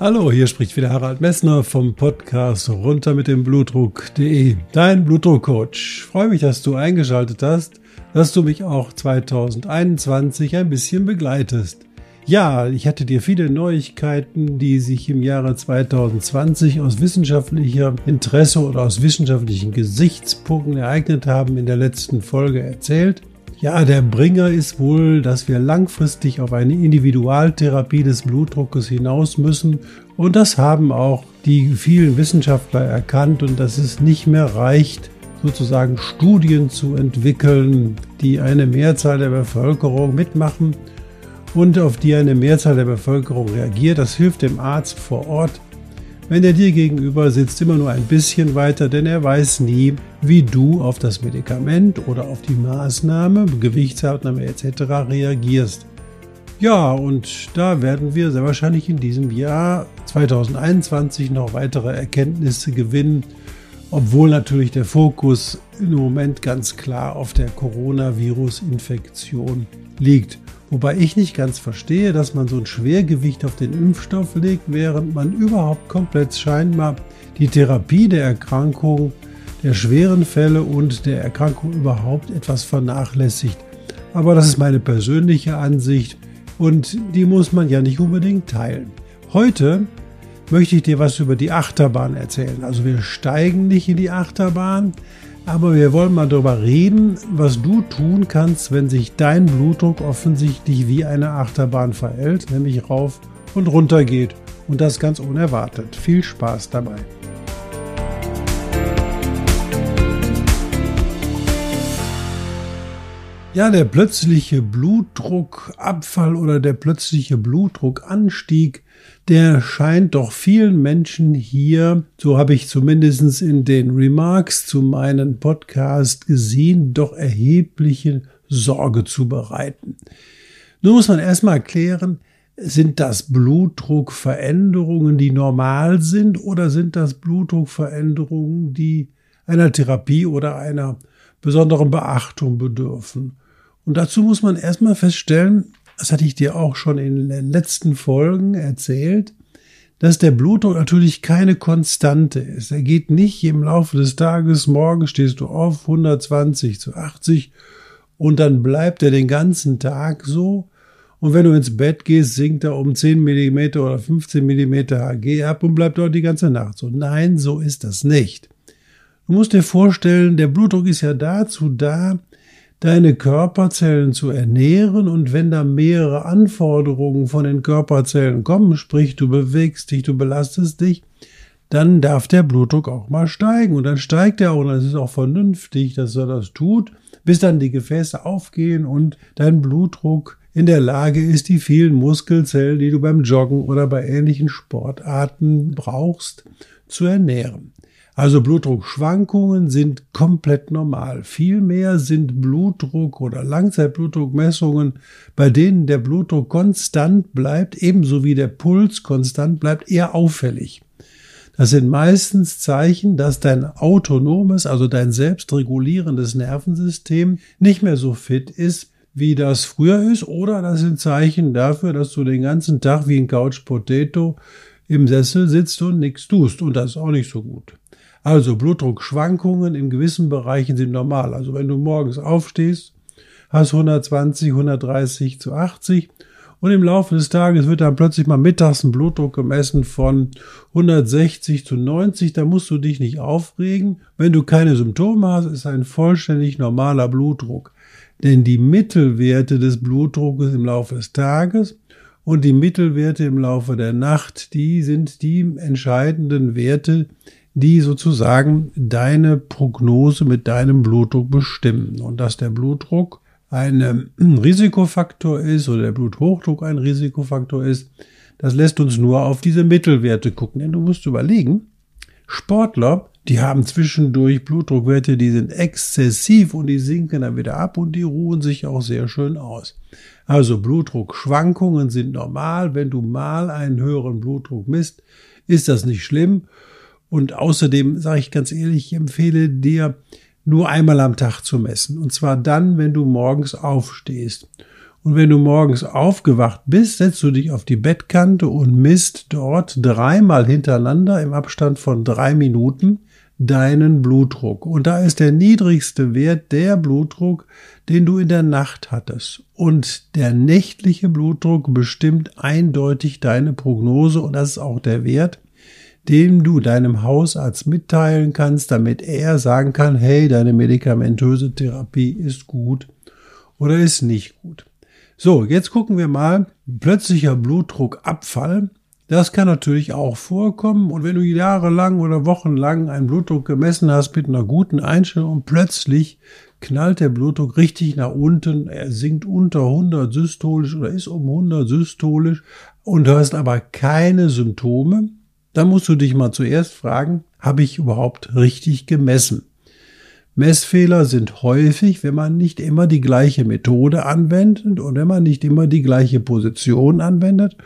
Hallo, hier spricht wieder Harald Messner vom Podcast runter mit dem Blutdruck.de, dein Blutdruckcoach. Freue mich, dass du eingeschaltet hast, dass du mich auch 2021 ein bisschen begleitest. Ja, ich hatte dir viele Neuigkeiten, die sich im Jahre 2020 aus wissenschaftlicher Interesse oder aus wissenschaftlichen Gesichtspunkten ereignet haben, in der letzten Folge erzählt. Ja, der Bringer ist wohl, dass wir langfristig auf eine Individualtherapie des Blutdruckes hinaus müssen. Und das haben auch die vielen Wissenschaftler erkannt und dass es nicht mehr reicht, sozusagen Studien zu entwickeln, die eine Mehrzahl der Bevölkerung mitmachen und auf die eine Mehrzahl der Bevölkerung reagiert. Das hilft dem Arzt vor Ort wenn er dir gegenüber sitzt, immer nur ein bisschen weiter, denn er weiß nie, wie du auf das Medikament oder auf die Maßnahme, Gewichtsabnahme etc. reagierst. Ja, und da werden wir sehr wahrscheinlich in diesem Jahr 2021 noch weitere Erkenntnisse gewinnen, obwohl natürlich der Fokus im Moment ganz klar auf der Coronavirus-Infektion liegt. Wobei ich nicht ganz verstehe, dass man so ein Schwergewicht auf den Impfstoff legt, während man überhaupt komplett scheinbar die Therapie der Erkrankung, der schweren Fälle und der Erkrankung überhaupt etwas vernachlässigt. Aber das ist meine persönliche Ansicht und die muss man ja nicht unbedingt teilen. Heute möchte ich dir was über die Achterbahn erzählen. Also wir steigen nicht in die Achterbahn, aber wir wollen mal darüber reden, was du tun kannst, wenn sich dein Blutdruck offensichtlich wie eine Achterbahn verhält, nämlich rauf und runter geht. Und das ganz unerwartet. Viel Spaß dabei. Ja, der plötzliche Blutdruckabfall oder der plötzliche Blutdruckanstieg der scheint doch vielen Menschen hier, so habe ich zumindest in den Remarks zu meinem Podcast gesehen, doch erhebliche Sorge zu bereiten. Nun muss man erstmal erklären, sind das Blutdruckveränderungen, die normal sind, oder sind das Blutdruckveränderungen, die einer Therapie oder einer besonderen Beachtung bedürfen? Und dazu muss man erstmal feststellen, das hatte ich dir auch schon in den letzten Folgen erzählt, dass der Blutdruck natürlich keine Konstante ist. Er geht nicht im Laufe des Tages, morgen stehst du auf 120 zu 80 und dann bleibt er den ganzen Tag so. Und wenn du ins Bett gehst, sinkt er um 10 Millimeter oder 15 Millimeter Hg ab und bleibt dort die ganze Nacht so. Nein, so ist das nicht. Du musst dir vorstellen, der Blutdruck ist ja dazu da, deine Körperzellen zu ernähren und wenn da mehrere Anforderungen von den Körperzellen kommen, sprich du bewegst dich, du belastest dich, dann darf der Blutdruck auch mal steigen und dann steigt er auch und das ist auch vernünftig, dass er das tut, bis dann die Gefäße aufgehen und dein Blutdruck in der Lage ist, die vielen Muskelzellen, die du beim Joggen oder bei ähnlichen Sportarten brauchst, zu ernähren. Also Blutdruckschwankungen sind komplett normal. Vielmehr sind Blutdruck oder Langzeitblutdruckmessungen, bei denen der Blutdruck konstant bleibt, ebenso wie der Puls konstant bleibt, eher auffällig. Das sind meistens Zeichen, dass dein autonomes, also dein selbstregulierendes Nervensystem nicht mehr so fit ist, wie das früher ist, oder das sind Zeichen dafür, dass du den ganzen Tag wie ein Couch Potato im Sessel sitzt und nichts tust. Und das ist auch nicht so gut. Also Blutdruckschwankungen in gewissen Bereichen sind normal. Also wenn du morgens aufstehst, hast 120, 130 zu 80 und im Laufe des Tages wird dann plötzlich mal mittags ein Blutdruck gemessen von 160 zu 90. Da musst du dich nicht aufregen. Wenn du keine Symptome hast, ist ein vollständig normaler Blutdruck. Denn die Mittelwerte des Blutdruckes im Laufe des Tages und die Mittelwerte im Laufe der Nacht, die sind die entscheidenden Werte, die sozusagen deine Prognose mit deinem Blutdruck bestimmen. Und dass der Blutdruck ein Risikofaktor ist oder der Bluthochdruck ein Risikofaktor ist, das lässt uns nur auf diese Mittelwerte gucken. Denn du musst überlegen, Sportler, Die haben zwischendurch Blutdruckwerte, die sind exzessiv und die sinken dann wieder ab und die ruhen sich auch sehr schön aus. Also Blutdruckschwankungen sind normal. Wenn du mal einen höheren Blutdruck misst, ist das nicht schlimm. Und außerdem sage ich ganz ehrlich, ich empfehle dir nur einmal am Tag zu messen. Und zwar dann, wenn du morgens aufstehst. Und wenn du morgens aufgewacht bist, setzt du dich auf die Bettkante und misst dort dreimal hintereinander im Abstand von drei Minuten deinen Blutdruck. Und da ist der niedrigste Wert der Blutdruck, den du in der Nacht hattest. Und der nächtliche Blutdruck bestimmt eindeutig deine Prognose und das ist auch der Wert, den du deinem Hausarzt mitteilen kannst, damit er sagen kann, hey, deine medikamentöse Therapie ist gut oder ist nicht gut. So, jetzt gucken wir mal. Plötzlicher Blutdruckabfall. Das kann natürlich auch vorkommen. Und wenn du jahrelang oder wochenlang einen Blutdruck gemessen hast mit einer guten Einstellung und plötzlich knallt der Blutdruck richtig nach unten, er sinkt unter 100 systolisch oder ist um 100 systolisch und du hast aber keine Symptome, dann musst du dich mal zuerst fragen, habe ich überhaupt richtig gemessen? Messfehler sind häufig, wenn man nicht immer die gleiche Methode anwendet und wenn man nicht immer die gleiche Position anwendet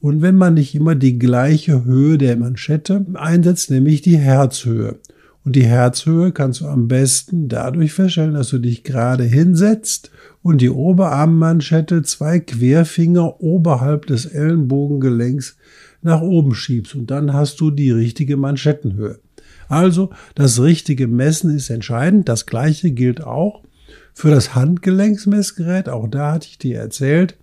und wenn man nicht immer die gleiche Höhe der Manschette einsetzt, nämlich die Herzhöhe. Und die Herzhöhe kannst du am besten dadurch feststellen, dass du dich gerade hinsetzt und die Oberarmmanschette zwei Querfinger oberhalb des Ellenbogengelenks nach oben schiebst und dann hast du die richtige Manschettenhöhe. Also das richtige Messen ist entscheidend. Das gleiche gilt auch für das Handgelenksmessgerät. Auch da hatte ich dir erzählt,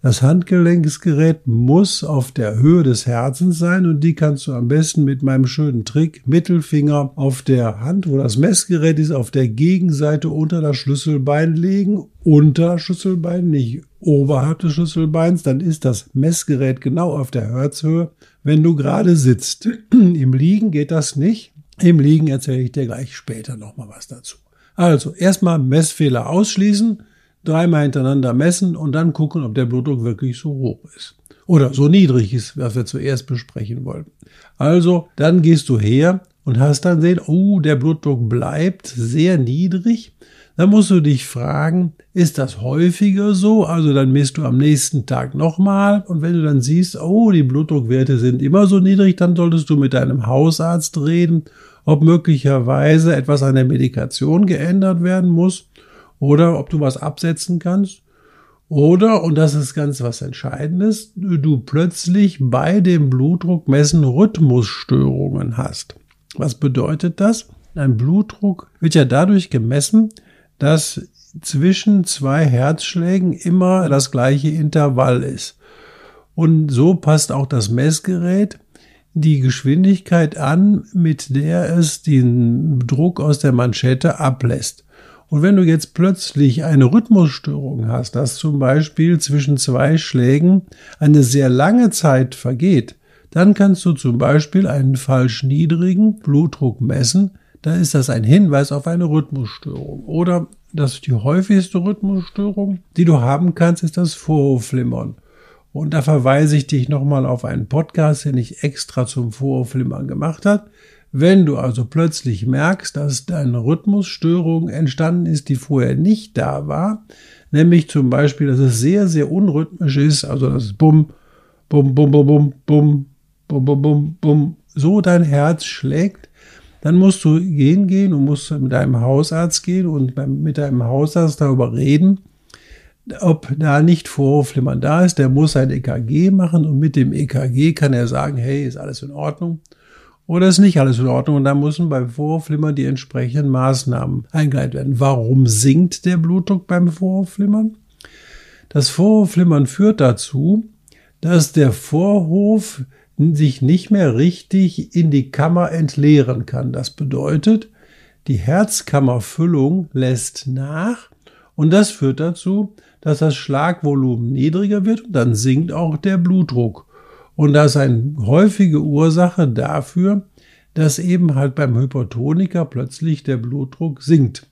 das Handgelenksgerät muss auf der Höhe des Herzens sein und die kannst du am besten mit meinem schönen Trick Mittelfinger auf der Hand, wo das Messgerät ist, auf der Gegenseite unter das Schlüsselbein legen. Unter Schlüsselbein, nicht oberhalb des Schlüsselbeins, dann ist das Messgerät genau auf der Herzhöhe, wenn du gerade sitzt. Im Liegen geht das nicht. Im Liegen erzähle ich dir gleich später nochmal was dazu. Also erstmal Messfehler ausschließen dreimal hintereinander messen und dann gucken, ob der Blutdruck wirklich so hoch ist. Oder so niedrig ist, was wir zuerst besprechen wollten. Also, dann gehst du her und hast dann sehen, oh, der Blutdruck bleibt sehr niedrig. Dann musst du dich fragen, ist das häufiger so? Also dann misst du am nächsten Tag nochmal und wenn du dann siehst, oh, die Blutdruckwerte sind immer so niedrig, dann solltest du mit deinem Hausarzt reden, ob möglicherweise etwas an der Medikation geändert werden muss oder ob du was absetzen kannst. Oder, und das ist ganz was Entscheidendes, du plötzlich bei dem Blutdruckmessen Rhythmusstörungen hast. Was bedeutet das? Ein Blutdruck wird ja dadurch gemessen, dass zwischen zwei Herzschlägen immer das gleiche Intervall ist. Und so passt auch das Messgerät die Geschwindigkeit an, mit der es den Druck aus der Manschette ablässt. Und wenn du jetzt plötzlich eine Rhythmusstörung hast, dass zum Beispiel zwischen zwei Schlägen eine sehr lange Zeit vergeht, dann kannst du zum Beispiel einen falsch niedrigen Blutdruck messen. Da ist das ein Hinweis auf eine Rhythmusstörung. Oder das ist die häufigste Rhythmusstörung, die du haben kannst, ist das Vorhofflimmern. Und da verweise ich dich nochmal auf einen Podcast, den ich extra zum Vorhofflimmern gemacht habe. Wenn du also plötzlich merkst, dass deine Rhythmusstörung entstanden ist, die vorher nicht da war, nämlich zum Beispiel, dass es sehr, sehr unrhythmisch ist, also das Bum, Bum, Bum, Bum, Bum, Bum, Bum, Bum, Bum, Bum, so dein Herz schlägt, dann musst du gehen gehen und musst mit deinem Hausarzt gehen und mit deinem Hausarzt darüber reden, ob da nicht Vorhofflimmern da ist. Der muss ein EKG machen und mit dem EKG kann er sagen, hey, ist alles in Ordnung oder ist nicht alles in Ordnung und dann müssen beim Vorhofflimmern die entsprechenden Maßnahmen eingeleitet werden. Warum sinkt der Blutdruck beim Vorhofflimmern? Das Vorhofflimmern führt dazu, dass der Vorhof sich nicht mehr richtig in die Kammer entleeren kann. Das bedeutet, die Herzkammerfüllung lässt nach und das führt dazu, dass das Schlagvolumen niedriger wird und dann sinkt auch der Blutdruck. Und das ist eine häufige Ursache dafür, dass eben halt beim Hypertoniker plötzlich der Blutdruck sinkt.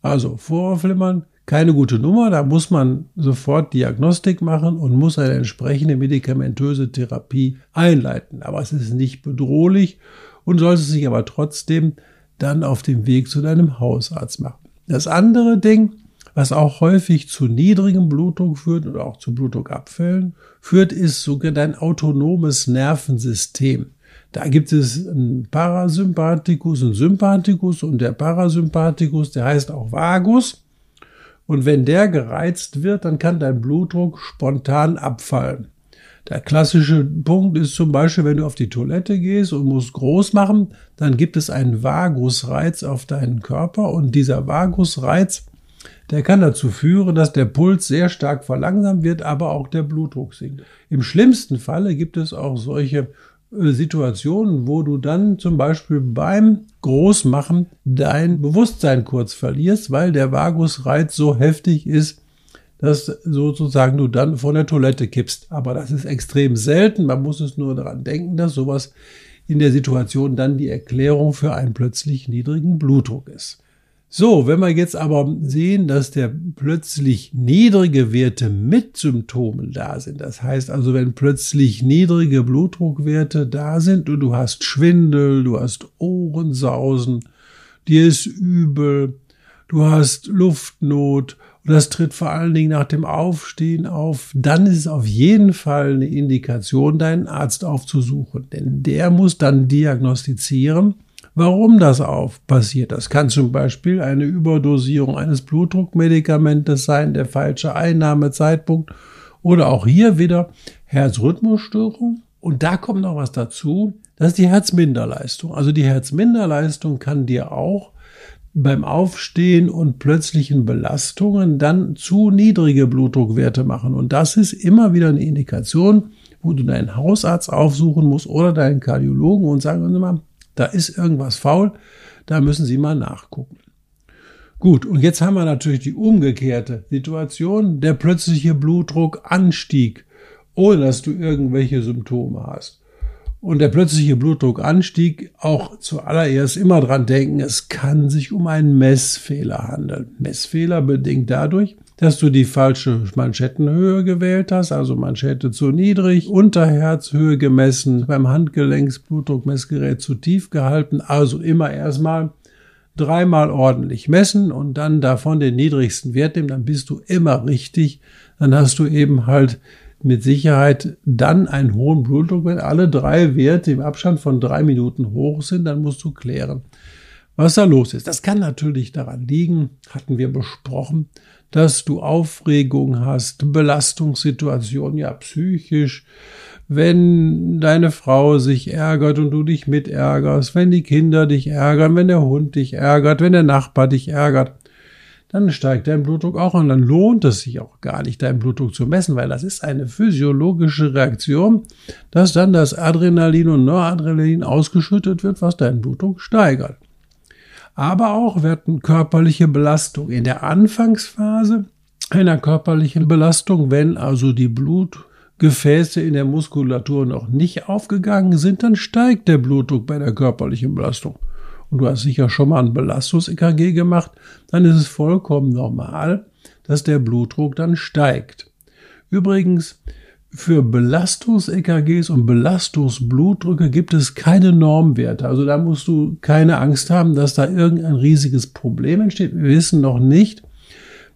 Also Vorflimmern, keine gute Nummer, da muss man sofort Diagnostik machen und muss eine entsprechende medikamentöse Therapie einleiten. Aber es ist nicht bedrohlich und sollte sich aber trotzdem dann auf dem Weg zu deinem Hausarzt machen. Das andere Ding, was auch häufig zu niedrigem Blutdruck führt oder auch zu Blutdruckabfällen führt, ist sogar dein autonomes Nervensystem. Da gibt es einen Parasympathikus und Sympathikus und der Parasympathikus, der heißt auch Vagus. Und wenn der gereizt wird, dann kann dein Blutdruck spontan abfallen. Der klassische Punkt ist zum Beispiel, wenn du auf die Toilette gehst und musst groß machen, dann gibt es einen Vagusreiz auf deinen Körper und dieser Vagusreiz, der kann dazu führen, dass der Puls sehr stark verlangsamt wird, aber auch der Blutdruck sinkt. Im schlimmsten Falle gibt es auch solche äh, Situationen, wo du dann zum Beispiel beim Großmachen dein Bewusstsein kurz verlierst, weil der Vagusreiz so heftig ist, dass sozusagen du dann von der Toilette kippst. Aber das ist extrem selten. Man muss es nur daran denken, dass sowas in der Situation dann die Erklärung für einen plötzlich niedrigen Blutdruck ist. So, wenn wir jetzt aber sehen, dass der plötzlich niedrige Werte mit Symptomen da sind, das heißt also, wenn plötzlich niedrige Blutdruckwerte da sind und du hast Schwindel, du hast Ohrensausen, dir ist übel, du hast Luftnot und das tritt vor allen Dingen nach dem Aufstehen auf, dann ist es auf jeden Fall eine Indikation, deinen Arzt aufzusuchen, denn der muss dann diagnostizieren, warum das auf passiert. Das kann zum Beispiel eine Überdosierung eines Blutdruckmedikamentes sein, der falsche Einnahmezeitpunkt oder auch hier wieder Herzrhythmusstörung. Und da kommt noch was dazu, das ist die Herzminderleistung. Also die Herzminderleistung kann dir auch beim Aufstehen und plötzlichen Belastungen dann zu niedrige Blutdruckwerte machen. Und das ist immer wieder eine Indikation, wo du deinen Hausarzt aufsuchen musst oder deinen Kardiologen und sagen, mal, da ist irgendwas faul, da müssen Sie mal nachgucken. Gut, und jetzt haben wir natürlich die umgekehrte Situation, der plötzliche Blutdruckanstieg, ohne dass du irgendwelche Symptome hast. Und der plötzliche Blutdruckanstieg auch zuallererst immer dran denken, es kann sich um einen Messfehler handeln. Messfehler bedingt dadurch, dass du die falsche Manschettenhöhe gewählt hast, also Manschette zu niedrig, Unterherzhöhe gemessen, beim Handgelenksblutdruckmessgerät zu tief gehalten, also immer erstmal dreimal ordentlich messen und dann davon den niedrigsten Wert nehmen, dann bist du immer richtig, dann hast du eben halt mit Sicherheit dann einen hohen Blutdruck, wenn alle drei Werte im Abstand von drei Minuten hoch sind, dann musst du klären, was da los ist. Das kann natürlich daran liegen, hatten wir besprochen, dass du Aufregung hast, Belastungssituation, ja psychisch, wenn deine Frau sich ärgert und du dich mit ärgerst, wenn die Kinder dich ärgern, wenn der Hund dich ärgert, wenn der Nachbar dich ärgert, dann steigt dein Blutdruck auch und dann lohnt es sich auch gar nicht, deinen Blutdruck zu messen, weil das ist eine physiologische Reaktion, dass dann das Adrenalin und Noradrenalin ausgeschüttet wird, was deinen Blutdruck steigert aber auch werden körperliche Belastung. In der Anfangsphase einer körperlichen Belastung, wenn also die Blutgefäße in der Muskulatur noch nicht aufgegangen sind, dann steigt der Blutdruck bei der körperlichen Belastung. Und du hast sicher schon mal ein Belastungs-EKG gemacht, dann ist es vollkommen normal, dass der Blutdruck dann steigt. Übrigens, für Belastungs-EKGs und Belastungsblutdrücke gibt es keine Normwerte. Also da musst du keine Angst haben, dass da irgendein riesiges Problem entsteht. Wir wissen noch nicht,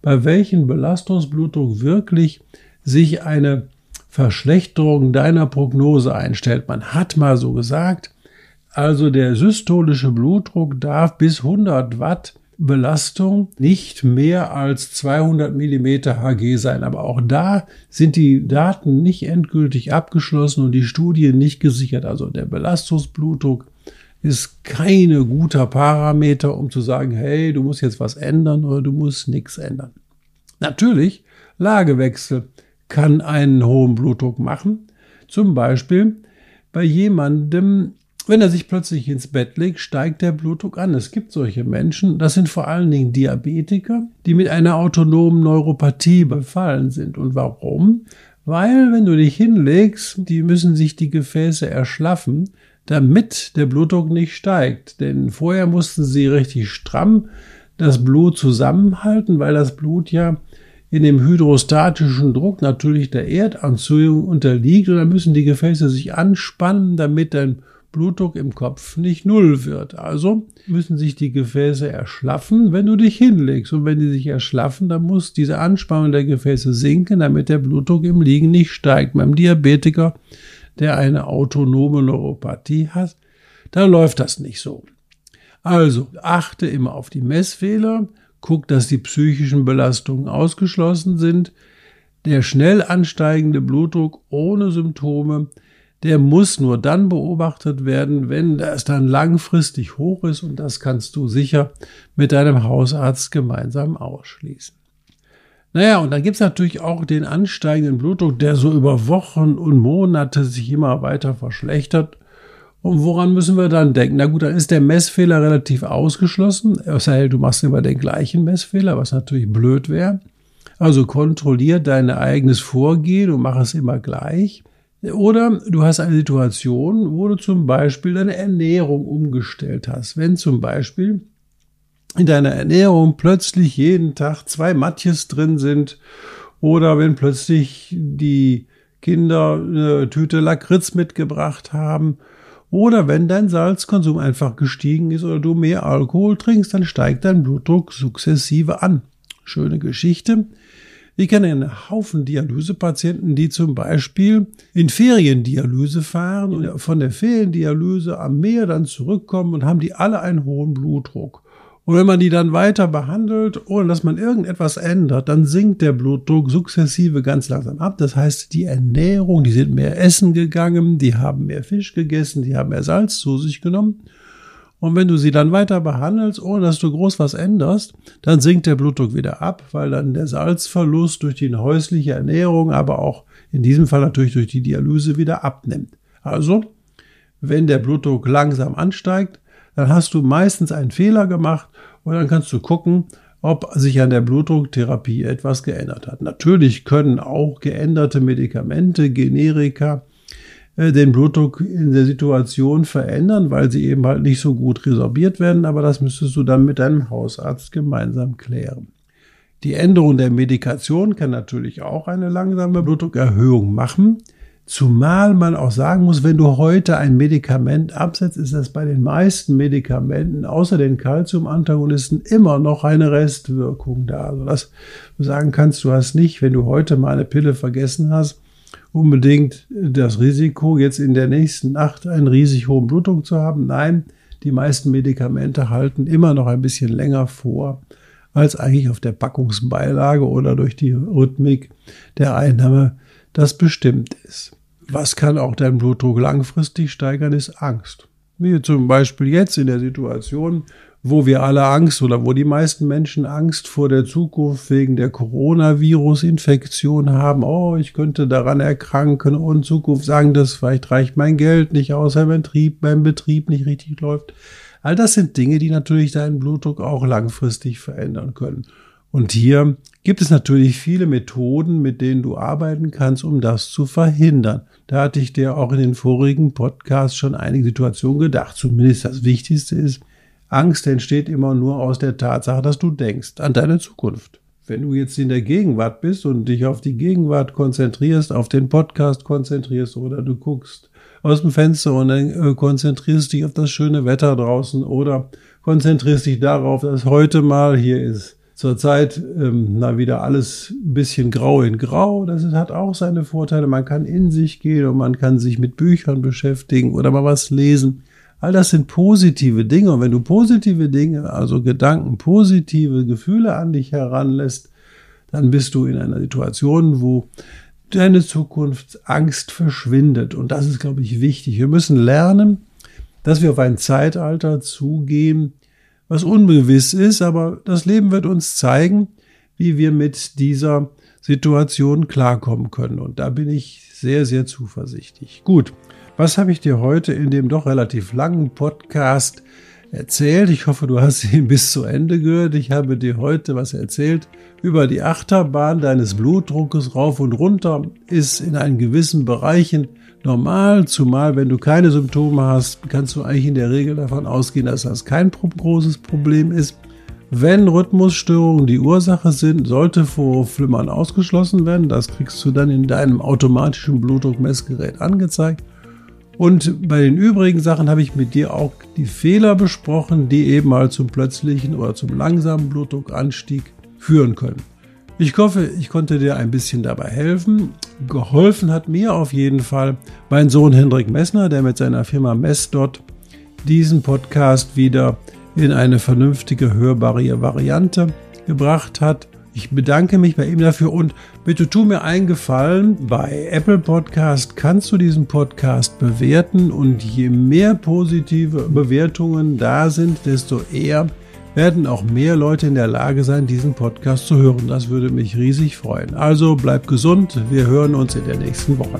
bei welchem Belastungsblutdruck wirklich sich eine Verschlechterung deiner Prognose einstellt. Man hat mal so gesagt, also der systolische Blutdruck darf bis 100 Watt Belastung nicht mehr als 200 Millimeter Hg sein. Aber auch da sind die Daten nicht endgültig abgeschlossen und die Studie nicht gesichert. Also der Belastungsblutdruck ist keine guter Parameter, um zu sagen, hey, du musst jetzt was ändern oder du musst nichts ändern. Natürlich, Lagewechsel kann einen hohen Blutdruck machen. Zum Beispiel bei jemandem, wenn er sich plötzlich ins Bett legt, steigt der Blutdruck an. Es gibt solche Menschen, das sind vor allen Dingen Diabetiker, die mit einer autonomen Neuropathie befallen sind. Und warum? Weil, wenn du dich hinlegst, die müssen sich die Gefäße erschlaffen, damit der Blutdruck nicht steigt. Denn vorher mussten sie richtig stramm das Blut zusammenhalten, weil das Blut ja in dem hydrostatischen Druck natürlich der Erdanziehung unterliegt und dann müssen die Gefäße sich anspannen, damit dein Blutdruck im Kopf nicht null wird. Also müssen sich die Gefäße erschlaffen, wenn du dich hinlegst. Und wenn die sich erschlaffen, dann muss diese Anspannung der Gefäße sinken, damit der Blutdruck im Liegen nicht steigt. Beim Diabetiker, der eine autonome Neuropathie hat, da läuft das nicht so. Also achte immer auf die Messfehler, guck, dass die psychischen Belastungen ausgeschlossen sind. Der schnell ansteigende Blutdruck ohne Symptome der muss nur dann beobachtet werden, wenn das dann langfristig hoch ist und das kannst du sicher mit deinem Hausarzt gemeinsam ausschließen. Naja, und dann gibt's natürlich auch den ansteigenden Blutdruck, der so über Wochen und Monate sich immer weiter verschlechtert. Und woran müssen wir dann denken? Na gut, dann ist der Messfehler relativ ausgeschlossen. Es sei du machst immer den gleichen Messfehler, was natürlich blöd wäre. Also kontrollier dein eigenes Vorgehen und mach es immer gleich. Oder du hast eine Situation, wo du zum Beispiel deine Ernährung umgestellt hast. Wenn zum Beispiel in deiner Ernährung plötzlich jeden Tag zwei Matjes drin sind oder wenn plötzlich die Kinder eine Tüte Lakritz mitgebracht haben oder wenn dein Salzkonsum einfach gestiegen ist oder du mehr Alkohol trinkst, dann steigt dein Blutdruck sukzessive an. Schöne Geschichte. Ich kenne einen Haufen Dialysepatienten, die zum Beispiel in Feriendialyse fahren und von der Feriendialyse am Meer dann zurückkommen und haben die alle einen hohen Blutdruck. Und wenn man die dann weiter behandelt, ohne dass man irgendetwas ändert, dann sinkt der Blutdruck sukzessive ganz langsam ab. Das heißt, die Ernährung, die sind mehr essen gegangen, die haben mehr Fisch gegessen, die haben mehr Salz zu sich genommen. Und wenn du sie dann weiter behandelst, ohne dass du groß was änderst, dann sinkt der Blutdruck wieder ab, weil dann der Salzverlust durch die häusliche Ernährung, aber auch in diesem Fall natürlich durch die Dialyse wieder abnimmt. Also, wenn der Blutdruck langsam ansteigt, dann hast du meistens einen Fehler gemacht und dann kannst du gucken, ob sich an der Blutdrucktherapie etwas geändert hat. Natürlich können auch geänderte Medikamente, Generika, den Blutdruck in der Situation verändern, weil sie eben halt nicht so gut resorbiert werden, aber das müsstest du dann mit deinem Hausarzt gemeinsam klären. Die Änderung der Medikation kann natürlich auch eine langsame Blutdruckerhöhung machen. Zumal man auch sagen muss, wenn du heute ein Medikament absetzt, ist das bei den meisten Medikamenten außer den Calcium-Antagonisten immer noch eine Restwirkung da. Also dass du sagen kannst, du hast nicht, wenn du heute mal eine Pille vergessen hast, unbedingt das Risiko, jetzt in der nächsten Nacht einen riesig hohen Blutdruck zu haben. Nein, die meisten Medikamente halten immer noch ein bisschen länger vor, als eigentlich auf der Packungsbeilage oder durch die Rhythmik der Einnahme das bestimmt ist. Was kann auch dein Blutdruck langfristig steigern, ist Angst. Wie zum Beispiel jetzt in der Situation, wo wir alle Angst oder wo die meisten Menschen Angst vor der Zukunft wegen der Coronavirus-Infektion haben. Oh, ich könnte daran erkranken und Zukunft sagen, dass vielleicht reicht mein Geld nicht aus, wenn mein Betrieb, mein Betrieb nicht richtig läuft. All das sind Dinge, die natürlich deinen Blutdruck auch langfristig verändern können. Und hier gibt es natürlich viele Methoden, mit denen du arbeiten kannst, um das zu verhindern. Da hatte ich dir auch in den vorigen Podcasts schon einige Situationen gedacht. Zumindest das Wichtigste ist, Angst entsteht immer nur aus der Tatsache, dass du denkst an deine Zukunft. Wenn du jetzt in der Gegenwart bist und dich auf die Gegenwart konzentrierst, auf den Podcast konzentrierst oder du guckst aus dem Fenster und dann äh, konzentrierst dich auf das schöne Wetter draußen oder konzentrierst dich darauf, dass heute mal hier ist. Zurzeit, ähm, na, wieder alles ein bisschen grau in grau. Das hat auch seine Vorteile. Man kann in sich gehen und man kann sich mit Büchern beschäftigen oder mal was lesen. All das sind positive Dinge. Und wenn du positive Dinge, also Gedanken, positive Gefühle an dich heranlässt, dann bist du in einer Situation, wo deine Zukunftsangst verschwindet. Und das ist, glaube ich, wichtig. Wir müssen lernen, dass wir auf ein Zeitalter zugehen, was ungewiss ist, aber das Leben wird uns zeigen, wie wir mit dieser Situation klarkommen können. Und da bin ich sehr, sehr zuversichtlich. Gut, was habe ich dir heute in dem doch relativ langen Podcast erzählt? Ich hoffe, du hast ihn bis zu Ende gehört. Ich habe dir heute was erzählt über die Achterbahn deines Blutdruckes rauf und runter. Ist in einen gewissen Bereichen normal, zumal wenn du keine Symptome hast, kannst du eigentlich in der Regel davon ausgehen, dass das kein großes Problem ist. Wenn Rhythmusstörungen die Ursache sind, sollte Vorflimmern ausgeschlossen werden. Das kriegst du dann in deinem automatischen Blutdruckmessgerät angezeigt. Und bei den übrigen Sachen habe ich mit dir auch die Fehler besprochen, die eben mal zum plötzlichen oder zum langsamen Blutdruckanstieg führen können. Ich hoffe, ich konnte dir ein bisschen dabei helfen. Geholfen hat mir auf jeden Fall mein Sohn Hendrik Messner, der mit seiner Firma Messdot diesen Podcast wieder in eine vernünftige hörbare Variante gebracht hat. Ich bedanke mich bei ihm dafür und bitte tu mir einen Gefallen. Bei Apple Podcast kannst du diesen Podcast bewerten und je mehr positive Bewertungen da sind, desto eher werden auch mehr Leute in der Lage sein, diesen Podcast zu hören. Das würde mich riesig freuen. Also bleib gesund. Wir hören uns in der nächsten Woche.